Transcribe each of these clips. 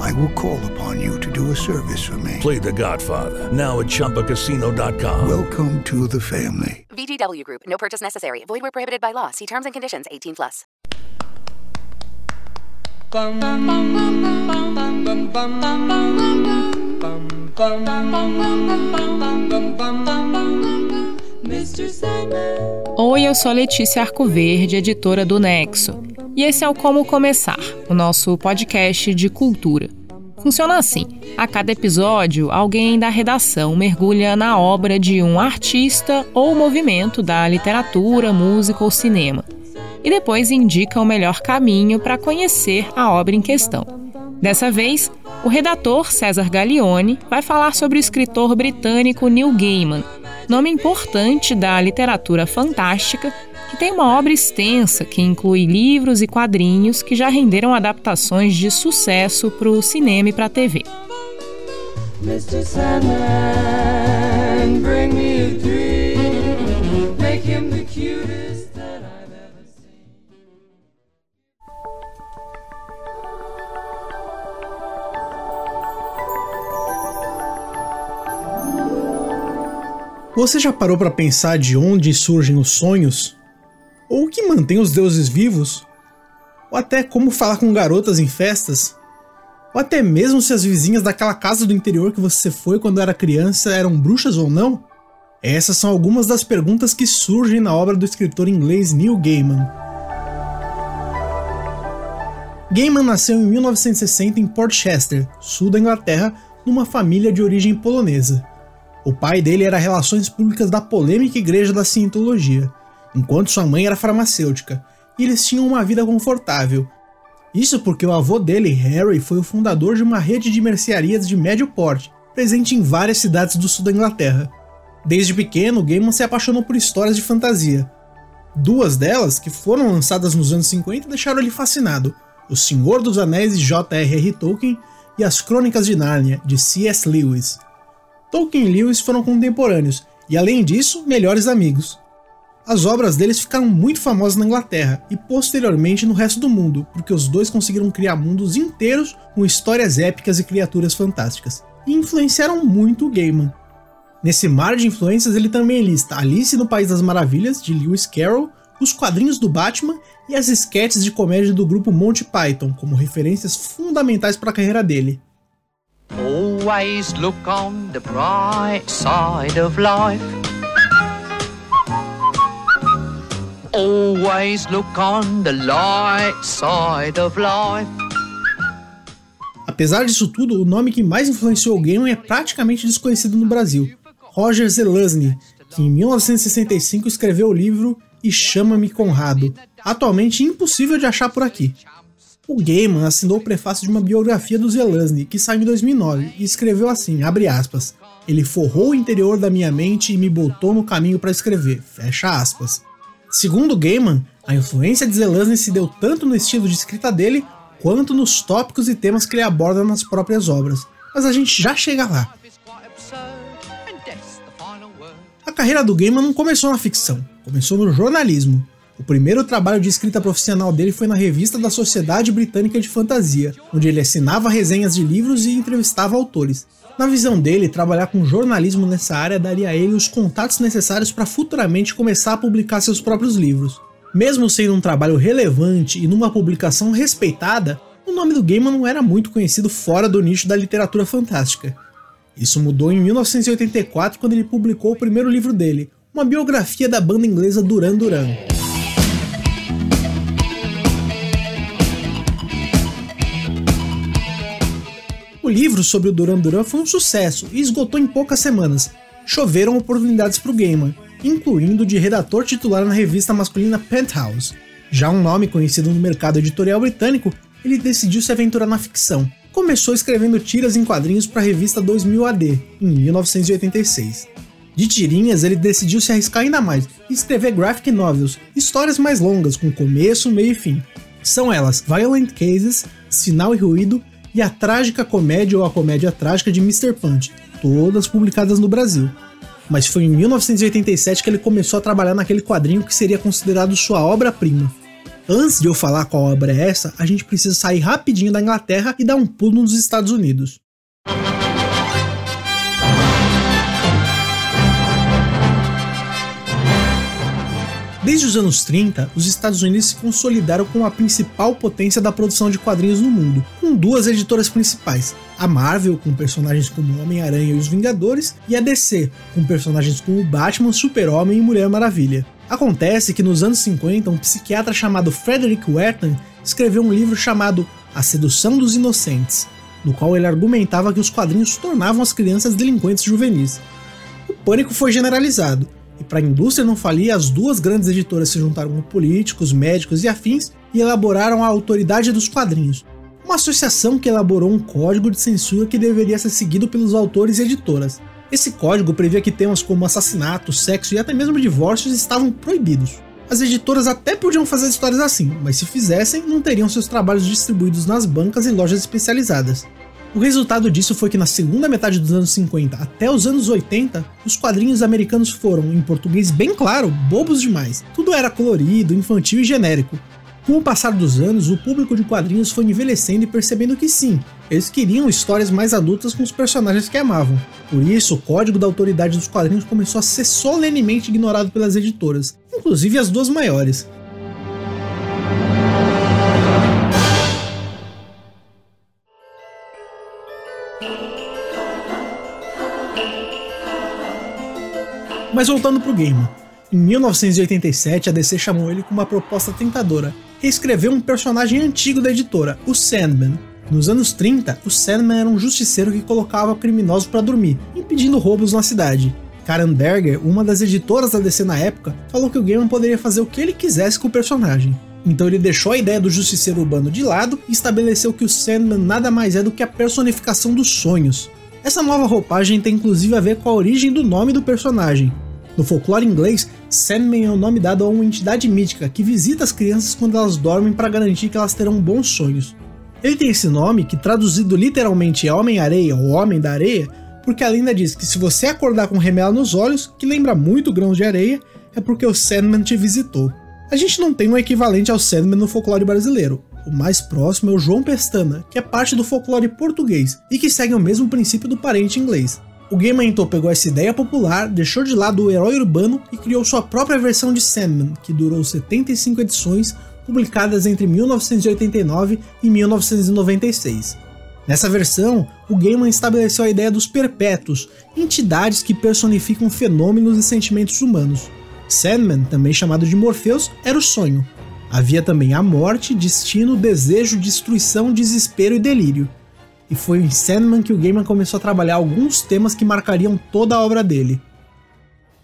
I will call upon you to do a service for me. Play The Godfather now at ChumbaCasino.com. Welcome to the family. VGW Group. No purchase necessary. Void where prohibited by law. See terms and conditions. 18 plus. Oi, eu sou a Letícia Arcoverde, editora do Nexo. E esse é o Como Começar, o nosso podcast de cultura. Funciona assim: a cada episódio, alguém da redação mergulha na obra de um artista ou movimento da literatura, música ou cinema, e depois indica o melhor caminho para conhecer a obra em questão. Dessa vez, o redator César Gaglione vai falar sobre o escritor britânico Neil Gaiman, nome importante da literatura fantástica que tem uma obra extensa que inclui livros e quadrinhos que já renderam adaptações de sucesso para o cinema e para a TV. Mr. Sandman, bring me a dream, make him the cutest that I've ever seen. Você já parou para pensar de onde surgem os sonhos? Ou o que mantém os deuses vivos? Ou até como falar com garotas em festas? Ou até mesmo se as vizinhas daquela casa do interior que você foi quando era criança eram bruxas ou não? Essas são algumas das perguntas que surgem na obra do escritor inglês Neil Gaiman. Gaiman nasceu em 1960 em Portchester, sul da Inglaterra, numa família de origem polonesa. O pai dele era Relações Públicas da polêmica Igreja da Cientologia, enquanto sua mãe era farmacêutica, e eles tinham uma vida confortável. Isso porque o avô dele, Harry, foi o fundador de uma rede de mercearias de médio porte, presente em várias cidades do sul da Inglaterra. Desde pequeno, Gaiman se apaixonou por histórias de fantasia. Duas delas, que foram lançadas nos anos 50, deixaram ele fascinado: O Senhor dos Anéis de J.R.R. Tolkien e As Crônicas de Nárnia, de C.S. Lewis. Tolkien e Lewis foram contemporâneos e, além disso, melhores amigos. As obras deles ficaram muito famosas na Inglaterra e posteriormente no resto do mundo, porque os dois conseguiram criar mundos inteiros com histórias épicas e criaturas fantásticas, e influenciaram muito o Gaiman. Nesse mar de influências, ele também lista Alice no País das Maravilhas, de Lewis Carroll, os quadrinhos do Batman e as esquetes de comédia do grupo Monty Python como referências fundamentais para a carreira dele. Always look on the bright side of life. Always look on the light side of life. Apesar disso tudo, o nome que mais influenciou o game é praticamente desconhecido no Brasil. Roger Zelazny, que em 1965 escreveu o livro E Chama-me Conrado, atualmente impossível de achar por aqui. O Gaiman assinou o prefácio de uma biografia do Zelazny, que saiu em 2009, e escreveu assim, abre aspas, ele forrou o interior da minha mente e me botou no caminho para escrever, fecha aspas. Segundo Gaiman, a influência de Zelazny se deu tanto no estilo de escrita dele, quanto nos tópicos e temas que ele aborda nas próprias obras. Mas a gente já chega lá. A carreira do Gaiman não começou na ficção, começou no jornalismo. O primeiro trabalho de escrita profissional dele foi na revista da Sociedade Britânica de Fantasia, onde ele assinava resenhas de livros e entrevistava autores. Na visão dele, trabalhar com jornalismo nessa área daria a ele os contatos necessários para futuramente começar a publicar seus próprios livros. Mesmo sendo um trabalho relevante e numa publicação respeitada, o nome do Gaiman não era muito conhecido fora do nicho da literatura fantástica. Isso mudou em 1984 quando ele publicou o primeiro livro dele, uma biografia da banda inglesa Duran Duran. Livro sobre o Duran Duran foi um sucesso e esgotou em poucas semanas. Choveram oportunidades para o Gaiman, incluindo de redator titular na revista masculina Penthouse. Já um nome conhecido no mercado editorial britânico, ele decidiu se aventurar na ficção. Começou escrevendo tiras em quadrinhos para a revista 2000 AD, em 1986. De tirinhas, ele decidiu se arriscar ainda mais e escrever graphic novels, histórias mais longas, com começo, meio e fim. São elas Violent Cases, Sinal e Ruído e a Trágica Comédia ou a Comédia Trágica de Mr. Punch, todas publicadas no Brasil. Mas foi em 1987 que ele começou a trabalhar naquele quadrinho que seria considerado sua obra-prima. Antes de eu falar qual obra é essa, a gente precisa sair rapidinho da Inglaterra e dar um pulo nos Estados Unidos. Desde os anos 30, os Estados Unidos se consolidaram como a principal potência da produção de quadrinhos no mundo, com duas editoras principais: a Marvel, com personagens como Homem-Aranha e os Vingadores, e a DC, com personagens como Batman, Super-Homem e Mulher Maravilha. Acontece que nos anos 50, um psiquiatra chamado Frederick Wertham escreveu um livro chamado A Sedução dos Inocentes, no qual ele argumentava que os quadrinhos tornavam as crianças delinquentes juvenis. O pânico foi generalizado, e para a indústria não falir, as duas grandes editoras se juntaram com políticos, médicos e afins e elaboraram a Autoridade dos Quadrinhos, uma associação que elaborou um código de censura que deveria ser seguido pelos autores e editoras. Esse código previa que temas como assassinato, sexo e até mesmo divórcios estavam proibidos. As editoras até podiam fazer histórias assim, mas se fizessem, não teriam seus trabalhos distribuídos nas bancas e lojas especializadas. O resultado disso foi que na segunda metade dos anos 50 até os anos 80, os quadrinhos americanos foram, em português bem claro, bobos demais. Tudo era colorido, infantil e genérico. Com o passar dos anos, o público de quadrinhos foi envelhecendo e percebendo que sim, eles queriam histórias mais adultas com os personagens que amavam. Por isso, o código da autoridade dos quadrinhos começou a ser solenemente ignorado pelas editoras, inclusive as duas maiores. Mas voltando pro game. Em 1987, a DC chamou ele com uma proposta tentadora: reescrever um personagem antigo da editora, o Sandman. Nos anos 30, o Sandman era um justiceiro que colocava criminosos para dormir, impedindo roubos na cidade. Karen Berger, uma das editoras da DC na época, falou que o Gaiman poderia fazer o que ele quisesse com o personagem. Então ele deixou a ideia do justiceiro urbano de lado e estabeleceu que o Sandman nada mais é do que a personificação dos sonhos. Essa nova roupagem tem inclusive a ver com a origem do nome do personagem. No folclore inglês, Sandman é o nome dado a uma entidade mítica que visita as crianças quando elas dormem para garantir que elas terão bons sonhos. Ele tem esse nome, que traduzido literalmente é Homem-Areia ou Homem da Areia, porque a lenda diz que se você acordar com remela nos olhos, que lembra muito grãos de areia, é porque o Sandman te visitou. A gente não tem um equivalente ao Sandman no folclore brasileiro, o mais próximo é o João Pestana, que é parte do folclore português e que segue o mesmo princípio do parente inglês. O Gaiman então pegou essa ideia popular, deixou de lado o herói urbano e criou sua própria versão de Sandman, que durou 75 edições, publicadas entre 1989 e 1996. Nessa versão, o Gaiman estabeleceu a ideia dos perpétuos, entidades que personificam fenômenos e sentimentos humanos. Sandman, também chamado de Morpheus, era o sonho, Havia também a morte, destino, desejo, destruição, desespero e delírio. E foi em Sandman que o Gaiman começou a trabalhar alguns temas que marcariam toda a obra dele.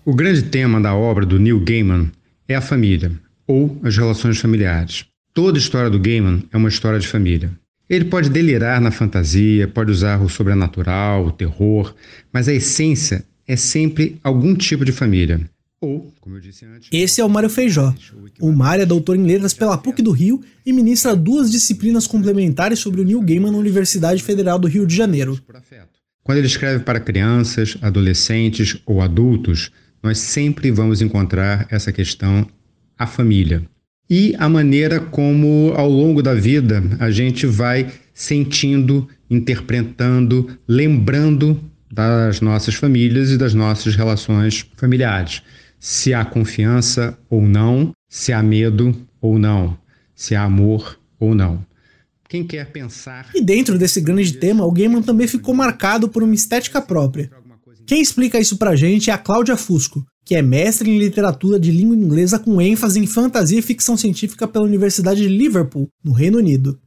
O grande tema da obra do Neil Gaiman é a família, ou as relações familiares. Toda história do Gaiman é uma história de família. Ele pode delirar na fantasia, pode usar o sobrenatural, o terror, mas a essência é sempre algum tipo de família. Ou, como eu disse antes, esse é o Mário Feijó. O Mário é doutor em letras pela PUC do Rio e ministra duas disciplinas complementares sobre o Neil Gaiman na Universidade Federal do Rio de Janeiro. Quando ele escreve para crianças, adolescentes ou adultos, nós sempre vamos encontrar essa questão, a família. E a maneira como, ao longo da vida, a gente vai sentindo, interpretando, lembrando das nossas famílias e das nossas relações familiares se há confiança ou não, se há medo ou não, se há amor ou não. Quem quer pensar. E dentro desse grande tema, o Gaiman também ficou marcado por uma estética própria. Quem explica isso pra gente é a Cláudia Fusco, que é mestre em literatura de língua inglesa com ênfase em fantasia e ficção científica pela Universidade de Liverpool, no Reino Unido.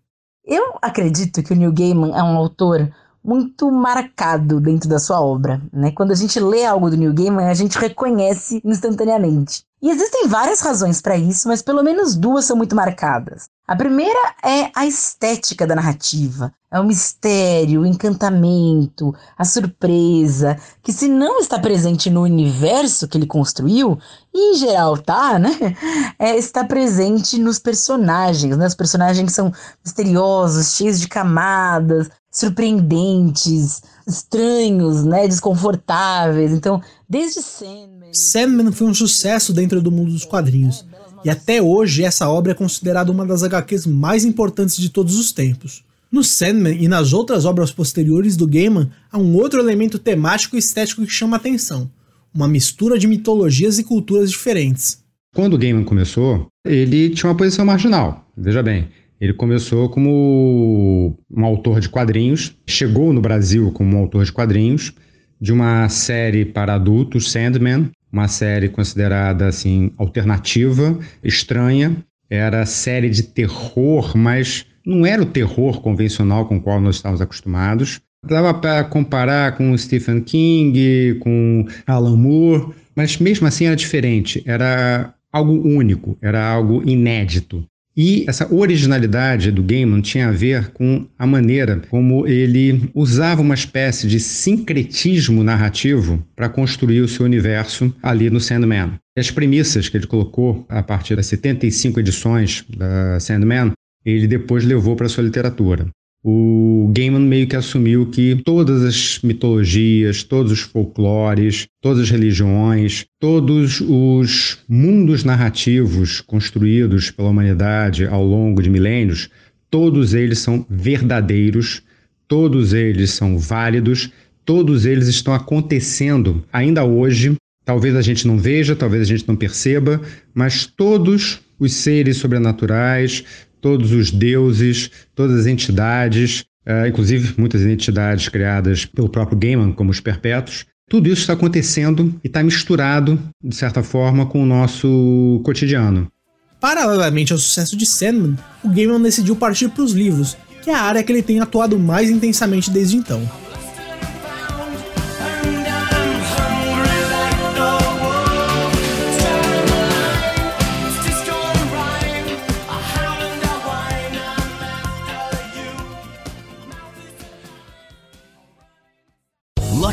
Eu acredito que o Neil Gaiman é um autor muito marcado dentro da sua obra, né? Quando a gente lê algo do Neil Gaiman, a gente reconhece instantaneamente. E existem várias razões para isso, mas pelo menos duas são muito marcadas. A primeira é a estética da narrativa. É o mistério, o encantamento, a surpresa, que se não está presente no universo que ele construiu, e em geral tá, né? É, está presente nos personagens, né? Os personagens são misteriosos, cheios de camadas, surpreendentes, estranhos, né? Desconfortáveis. Então, desde Sandman. Sandman foi um sucesso dentro do mundo dos quadrinhos. E até hoje essa obra é considerada uma das HQs mais importantes de todos os tempos. No Sandman e nas outras obras posteriores do Gaiman, há um outro elemento temático e estético que chama a atenção: uma mistura de mitologias e culturas diferentes. Quando o Gaiman começou, ele tinha uma posição marginal. Veja bem, ele começou como um autor de quadrinhos, chegou no Brasil como um autor de quadrinhos de uma série para adultos, Sandman, uma série considerada assim alternativa, estranha. Era série de terror, mas não era o terror convencional com o qual nós estávamos acostumados. Dava para comparar com Stephen King, com Alan Moore, mas mesmo assim era diferente. Era algo único, era algo inédito. E essa originalidade do Gaiman tinha a ver com a maneira como ele usava uma espécie de sincretismo narrativo para construir o seu universo ali no Sandman. As premissas que ele colocou a partir das 75 edições da Sandman, ele depois levou para sua literatura o Gaiman meio que assumiu que todas as mitologias, todos os folclores, todas as religiões, todos os mundos narrativos construídos pela humanidade ao longo de milênios, todos eles são verdadeiros, todos eles são válidos, todos eles estão acontecendo ainda hoje. Talvez a gente não veja, talvez a gente não perceba, mas todos os seres sobrenaturais, todos os deuses, todas as entidades, uh, inclusive muitas entidades criadas pelo próprio Gaiman, como os Perpétuos. Tudo isso está acontecendo e está misturado, de certa forma, com o nosso cotidiano. Paralelamente ao sucesso de Sandman, o Gaiman decidiu partir para os livros, que é a área que ele tem atuado mais intensamente desde então.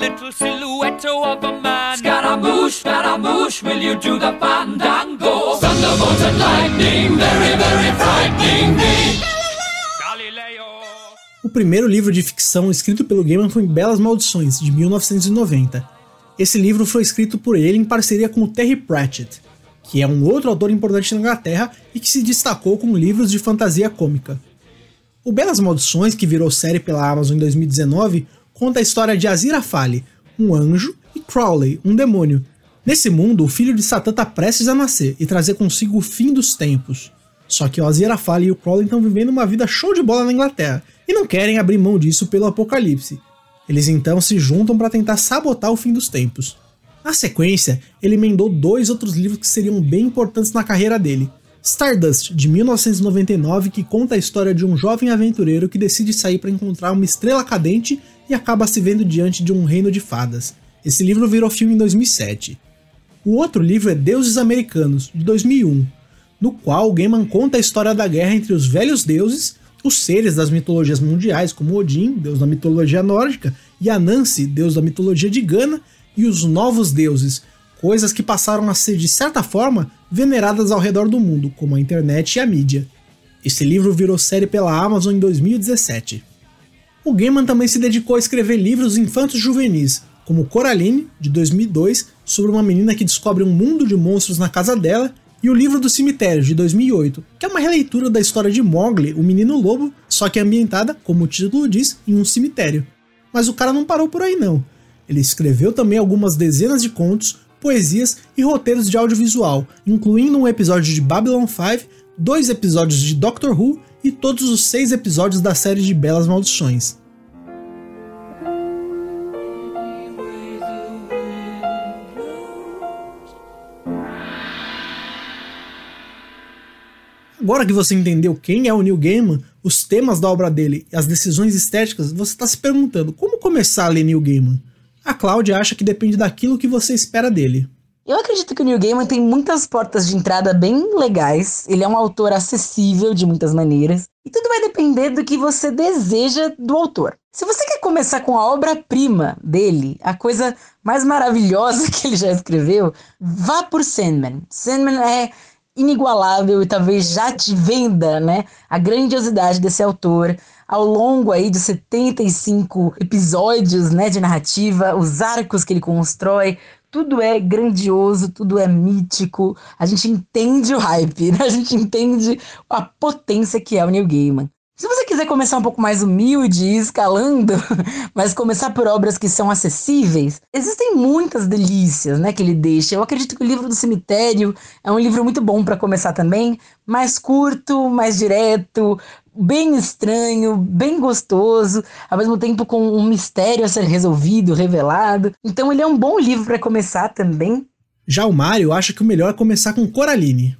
Little silhouette of a man. Scaramouche, Scaramouche, will you do the fandango? Thunderbolt and lightning, very, very frightening me. O primeiro livro de ficção escrito pelo Gaiman foi Belas Maldições, de 1990. Esse livro foi escrito por ele em parceria com o Terry Pratchett, que é um outro autor importante na Inglaterra e que se destacou com livros de fantasia cômica. O Belas Maldições, que virou série pela Amazon em 2019, conta a história de Aziraphale, um anjo, e Crowley, um demônio. Nesse mundo, o filho de Satã está prestes a nascer e trazer consigo o fim dos tempos. Só que o Aziraphale e o Crowley estão vivendo uma vida show de bola na Inglaterra e não querem abrir mão disso pelo apocalipse. Eles então se juntam para tentar sabotar o fim dos tempos. Na sequência, ele emendou dois outros livros que seriam bem importantes na carreira dele. Stardust, de 1999, que conta a história de um jovem aventureiro que decide sair para encontrar uma estrela cadente e acaba se vendo diante de um reino de fadas. Esse livro virou filme em 2007. O outro livro é Deuses Americanos, de 2001, no qual Gaiman conta a história da guerra entre os velhos deuses, os seres das mitologias mundiais, como Odin, deus da mitologia nórdica, e Anansi, deus da mitologia de Gana, e os novos deuses, coisas que passaram a ser, de certa forma, veneradas ao redor do mundo, como a internet e a mídia. Esse livro virou série pela Amazon em 2017. O Gaiman também se dedicou a escrever livros infantos juvenis, como Coraline, de 2002, sobre uma menina que descobre um mundo de monstros na casa dela, e o Livro do Cemitério, de 2008, que é uma releitura da história de Mowgli, o menino lobo, só que ambientada, como o título diz, em um cemitério. Mas o cara não parou por aí não. Ele escreveu também algumas dezenas de contos, poesias e roteiros de audiovisual, incluindo um episódio de Babylon 5, dois episódios de Doctor Who e todos os seis episódios da série de Belas Maldições. Agora que você entendeu quem é o Neil Gaiman, os temas da obra dele e as decisões estéticas, você está se perguntando como começar a ler Neil Gaiman? A Cláudia acha que depende daquilo que você espera dele. Eu acredito que o Neil Gaiman tem muitas portas de entrada bem legais. Ele é um autor acessível de muitas maneiras. E tudo vai depender do que você deseja do autor. Se você quer começar com a obra-prima dele, a coisa mais maravilhosa que ele já escreveu, vá por Sandman. Sandman é inigualável e talvez já te venda, né, a grandiosidade desse autor ao longo aí de 75 episódios, né, de narrativa, os arcos que ele constrói, tudo é grandioso, tudo é mítico. A gente entende o hype, né? a gente entende a potência que é o Neil Gaiman. Se você quiser começar um pouco mais humilde e escalando, mas começar por obras que são acessíveis, existem muitas delícias, né, que ele deixa. Eu acredito que o livro do cemitério é um livro muito bom para começar também, mais curto, mais direto, bem estranho, bem gostoso, ao mesmo tempo com um mistério a ser resolvido, revelado. Então ele é um bom livro para começar também. Já o Mário acha que o melhor é começar com Coraline.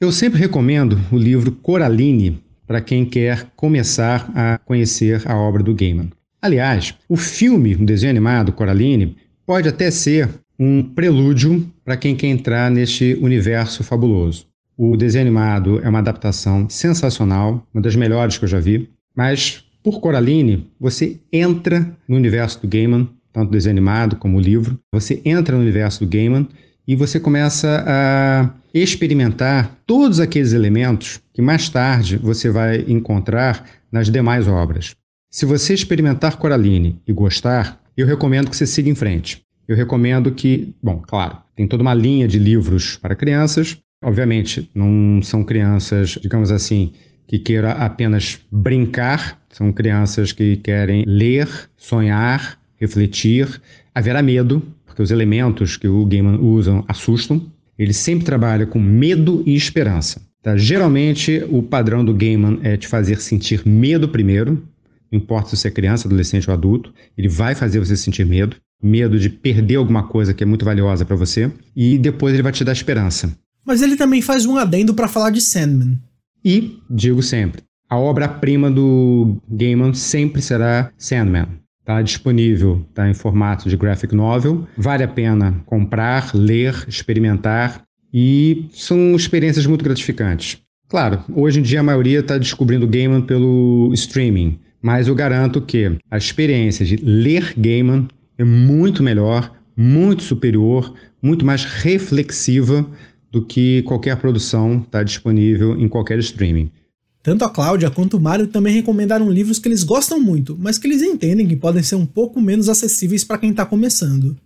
Eu sempre recomendo o livro Coraline para quem quer começar a conhecer a obra do Gaiman. Aliás, o filme, o desenho animado Coraline, pode até ser um prelúdio para quem quer entrar neste universo fabuloso. O desenho animado é uma adaptação sensacional, uma das melhores que eu já vi, mas por Coraline, você entra no universo do Gaiman, tanto desenho animado como o livro, você entra no universo do Gaiman e você começa a experimentar todos aqueles elementos que mais tarde você vai encontrar nas demais obras. Se você experimentar Coraline e gostar, eu recomendo que você siga em frente. Eu recomendo que, bom, claro, tem toda uma linha de livros para crianças. Obviamente, não são crianças, digamos assim, que queiram apenas brincar, são crianças que querem ler, sonhar, refletir. Haverá medo, porque os elementos que o Gaiman usa assustam. Ele sempre trabalha com medo e esperança. Tá? Geralmente, o padrão do Gaiman é te fazer sentir medo primeiro, não importa se você é criança, adolescente ou adulto, ele vai fazer você sentir medo, medo de perder alguma coisa que é muito valiosa para você, e depois ele vai te dar esperança. Mas ele também faz um adendo para falar de Sandman. E, digo sempre, a obra-prima do Gaiman sempre será Sandman. Está disponível, está em formato de graphic novel. Vale a pena comprar, ler, experimentar e são experiências muito gratificantes. Claro, hoje em dia a maioria está descobrindo Gaiman pelo streaming, mas eu garanto que a experiência de ler Gaiman é muito melhor, muito superior, muito mais reflexiva do que qualquer produção está disponível em qualquer streaming. Tanto a Cláudia quanto o Mário também recomendaram livros que eles gostam muito, mas que eles entendem que podem ser um pouco menos acessíveis para quem está começando.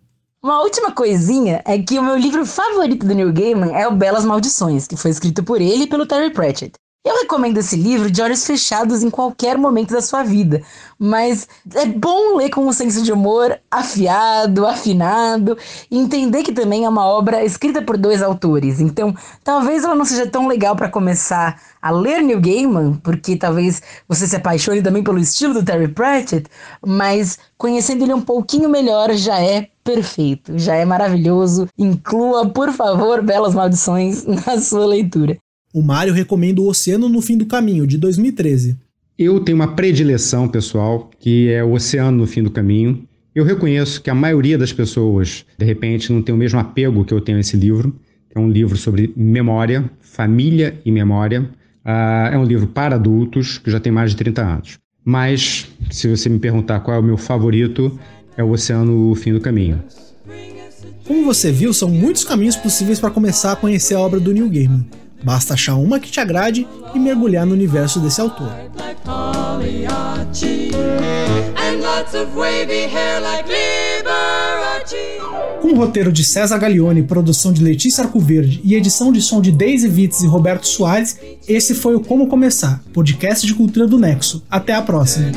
Uma última coisinha é que o meu livro favorito do Neil Gaiman é o Belas Maldições, que foi escrito por ele e pelo Terry Pratchett. Eu recomendo esse livro de olhos fechados em qualquer momento da sua vida, mas é bom ler com um senso de humor afiado, afinado, e entender que também é uma obra escrita por dois autores. Então, talvez ela não seja tão legal para começar a ler Neil Gaiman, porque talvez você se apaixone também pelo estilo do Terry Pratchett, mas conhecendo ele um pouquinho melhor já é perfeito, já é maravilhoso. Inclua, por favor, Belas Maldições na sua leitura. O Mário recomenda O Oceano no Fim do Caminho, de 2013. Eu tenho uma predileção, pessoal, que é O Oceano no Fim do Caminho. Eu reconheço que a maioria das pessoas, de repente, não tem o mesmo apego que eu tenho a esse livro, que é um livro sobre memória, família e memória. Uh, é um livro para adultos, que já tem mais de 30 anos. Mas, se você me perguntar qual é o meu favorito, é O Oceano no Fim do Caminho. Como você viu, são muitos caminhos possíveis para começar a conhecer a obra do Neil Gaiman. Basta achar uma que te agrade e mergulhar no universo desse autor. Com o roteiro de César Gaglione, produção de Letícia Arcoverde e edição de som de Daisy Vitz e Roberto Soares, esse foi o Como Começar, podcast de cultura do Nexo. Até a próxima.